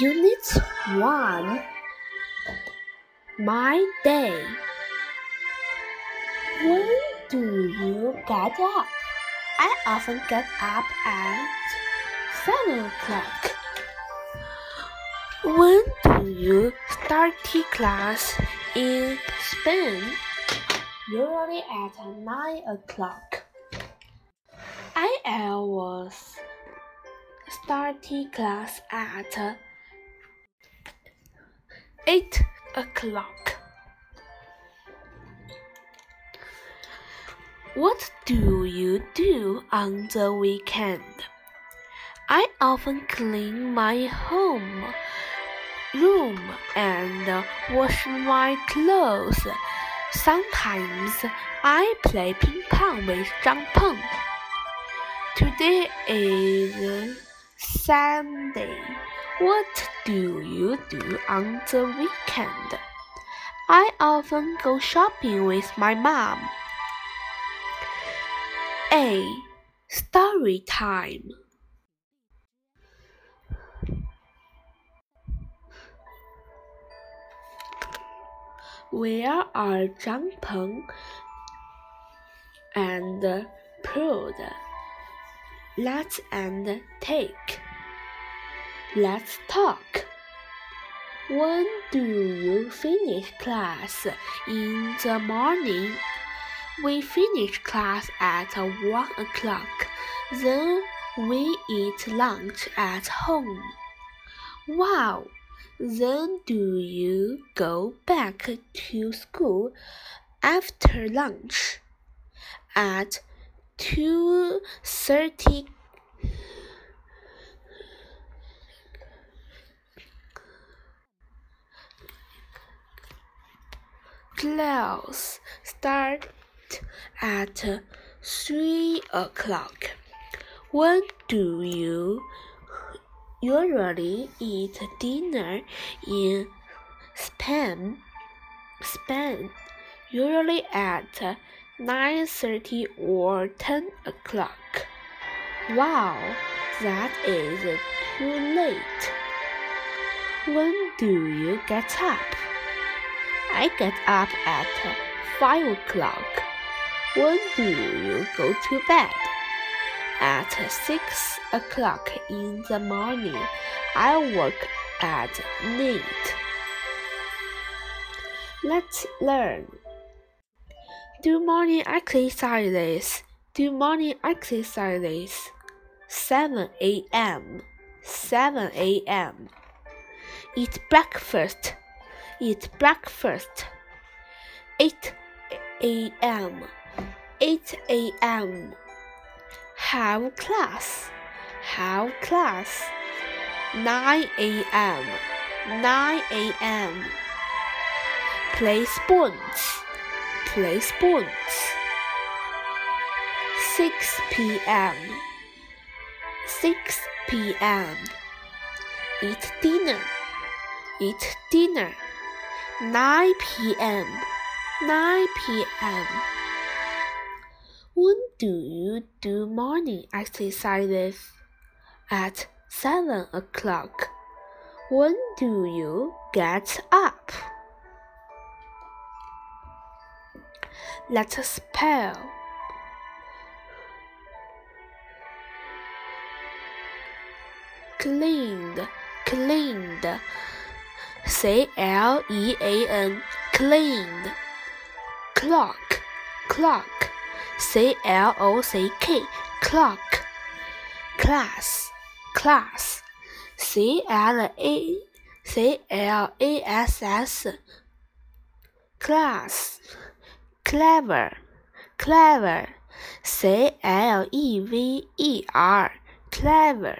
Unit 1 My Day. When do you get up? I often get up at 7 o'clock. When do you start class in Spain? Usually at 9 o'clock. I always start class at 8 o'clock. What do you do on the weekend? I often clean my home room and wash my clothes. Sometimes I play ping pong with Zhang Peng. Today is Sunday. What do you do on the weekend? I often go shopping with my mom. A. Story time. Where are Zhang Peng and Pedro? Let's and take. Let's talk. When do you finish class? In the morning. We finish class at 1 o'clock. Then we eat lunch at home. Wow! Then do you go back to school after lunch? At 2:30 class start at three o'clock. When do you usually eat dinner in Spain? Spain usually at 9:30 or 10 o'clock. Wow, that is too late. When do you get up? I get up at 5 o'clock. When do you go to bed? At 6 o'clock in the morning. I work at night. Let's learn. Do morning exercises. Do morning exercises. 7 a.m. 7 a.m. Eat breakfast. Eat breakfast. 8 a.m. 8 a.m. Have class. Have class. 9 a.m. 9 a.m. Play sports. Play sports. 6 p.m. 6 p.m. Eat dinner. Eat dinner. 9 p.m. 9 p.m. When do you do morning exercises? At 7 o'clock. When do you get up? Let us spell. Cleaned, cleaned. C L E A N, cleaned. Clock, clock. C L O C K, clock. Class, class. C L A C L A S S, class. Clever, clever. C L E V E R, clever.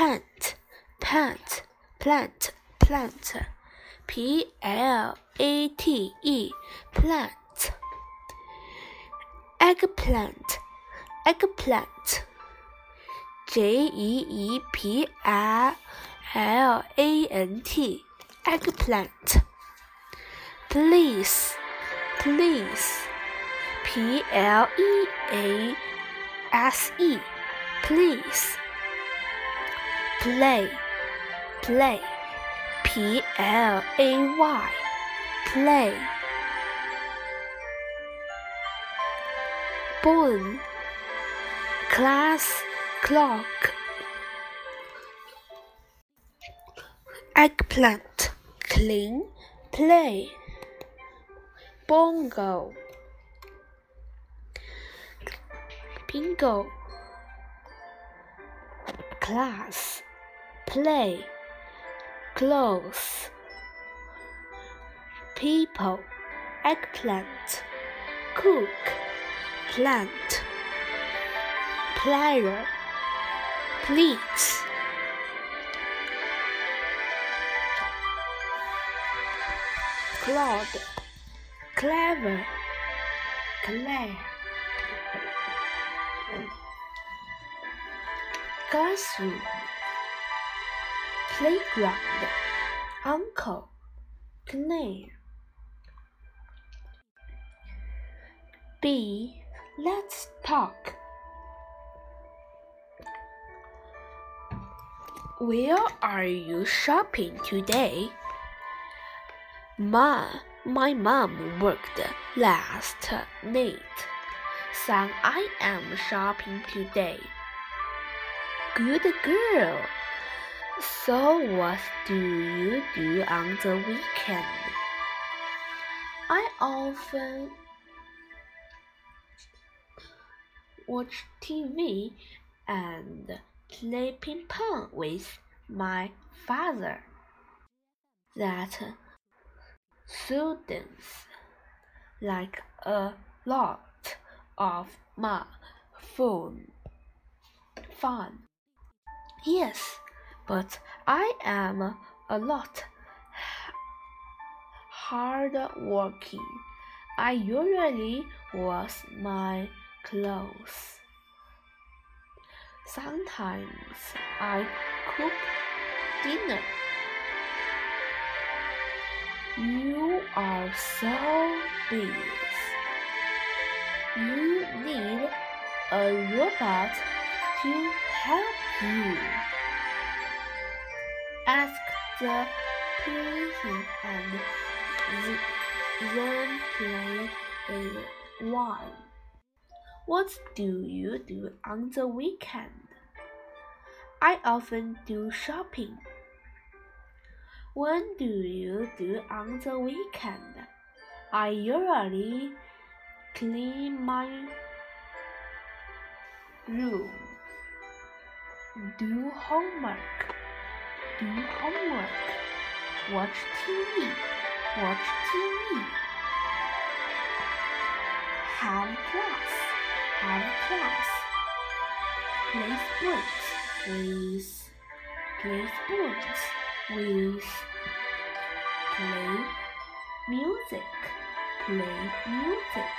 Plant, plant, plant, plant. P L A T E, plant. Eggplant, eggplant. J E E P L L A N T, eggplant. Please, please. P L E A S E, please, play, play, P L A Y, play. Bone, class, clock. Eggplant, clean, play. Bongo, bingo. Class, play, clothes, people, eggplant, cook, plant, player, pleats. Claude, clever, Claire. classroom, playground, uncle, Claire. B. Let's talk. Where are you shopping today? Ma, my mom worked last night. Son, I am shopping today. Good girl. So, what do you do on the weekend? I often watch TV and play ping pong with my father. That students like a lot of my phone fun. Yes, but I am a lot hard working. I usually wash my clothes. Sometimes I cook dinner. You are so busy. You need a robot to help you? Ask the person and then play is one. What do you do on the weekend? I often do shopping. When do you do on the weekend? I usually clean my room do homework, do homework, watch TV, watch TV, have class, have class, play sports with, play sports with, play music, play music,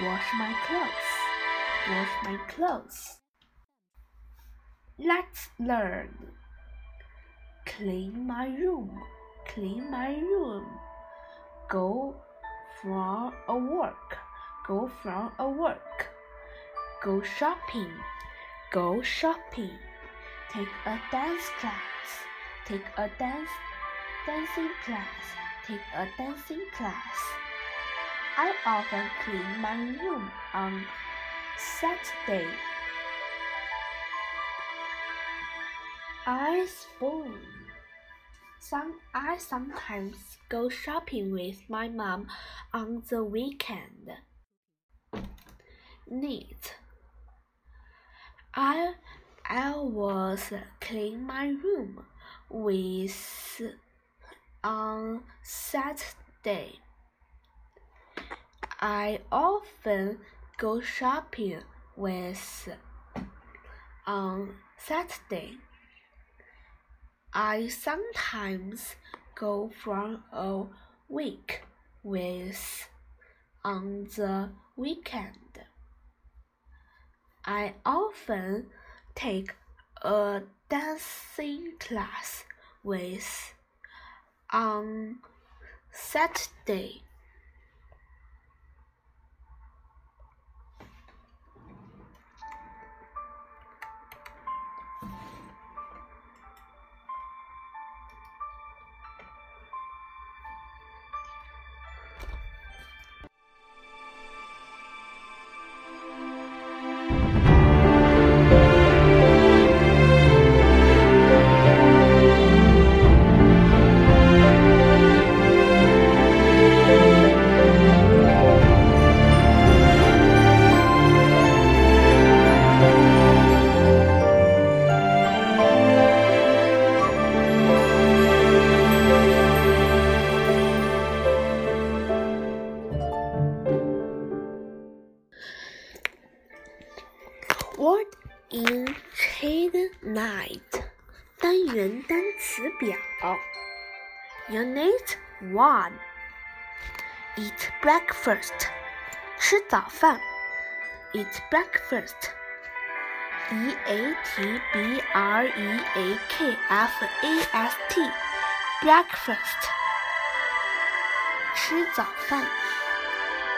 wash my clothes, wash my clothes. Let's learn. Clean my room, clean my room. Go from a work, go from a work. Go shopping, go shopping. Take a dance class, take a dance dancing class, take a dancing class. I often clean my room on Saturday. I spoon. Some I sometimes go shopping with my mom on the weekend. Neat. I I was clean my room with on Saturday. I often go shopping with on Saturday. I sometimes go for a week with on the weekend. I often take a dancing class with on Saturday. Word in Trade Night 单元单词表 Unit One Eat breakfast 吃早饭 Eat breakfast E A T B R E A K F A S T breakfast 吃早饭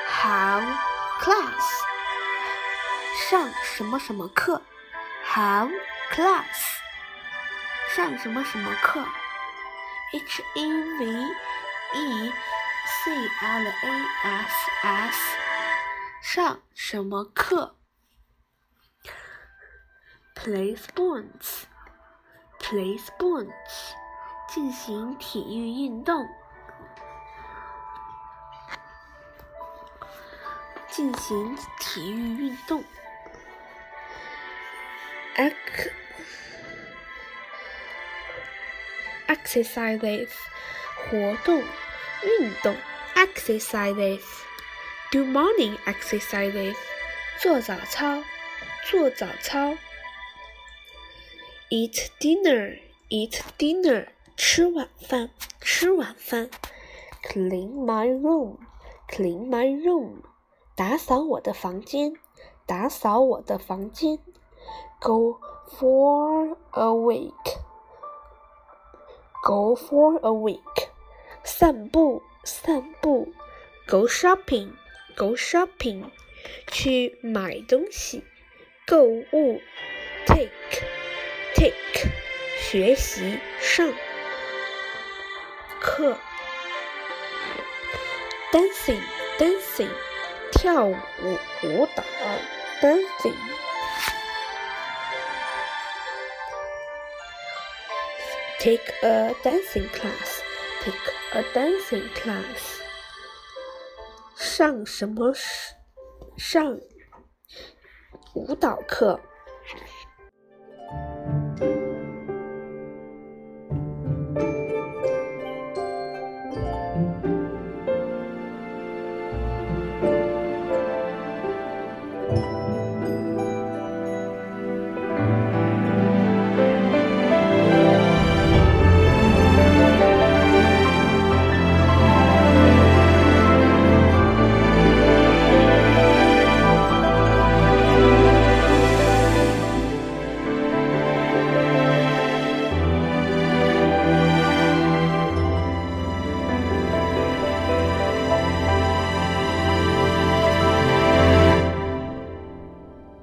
Have class 上什么什么课？Have class。上什么什么课？H E V E C L A S S。上什么课？Play sports。Play sports。进行体育运动。进行体育运动。ex exercises 活动运动 exercises do morning exercises 做早操做早操 eat dinner eat dinner 吃晚饭吃晚饭 clean my room clean my room 打扫我的房间打扫我的房间 Go for a week. Go for a week. 散步，散步。Go shopping. Go shopping. 去买东西，购物。Take. Take. 学习，上课。Dancing. Dancing. 跳舞，舞蹈。Dancing. Take a dancing class. Take a dancing class. 上什么上舞蹈课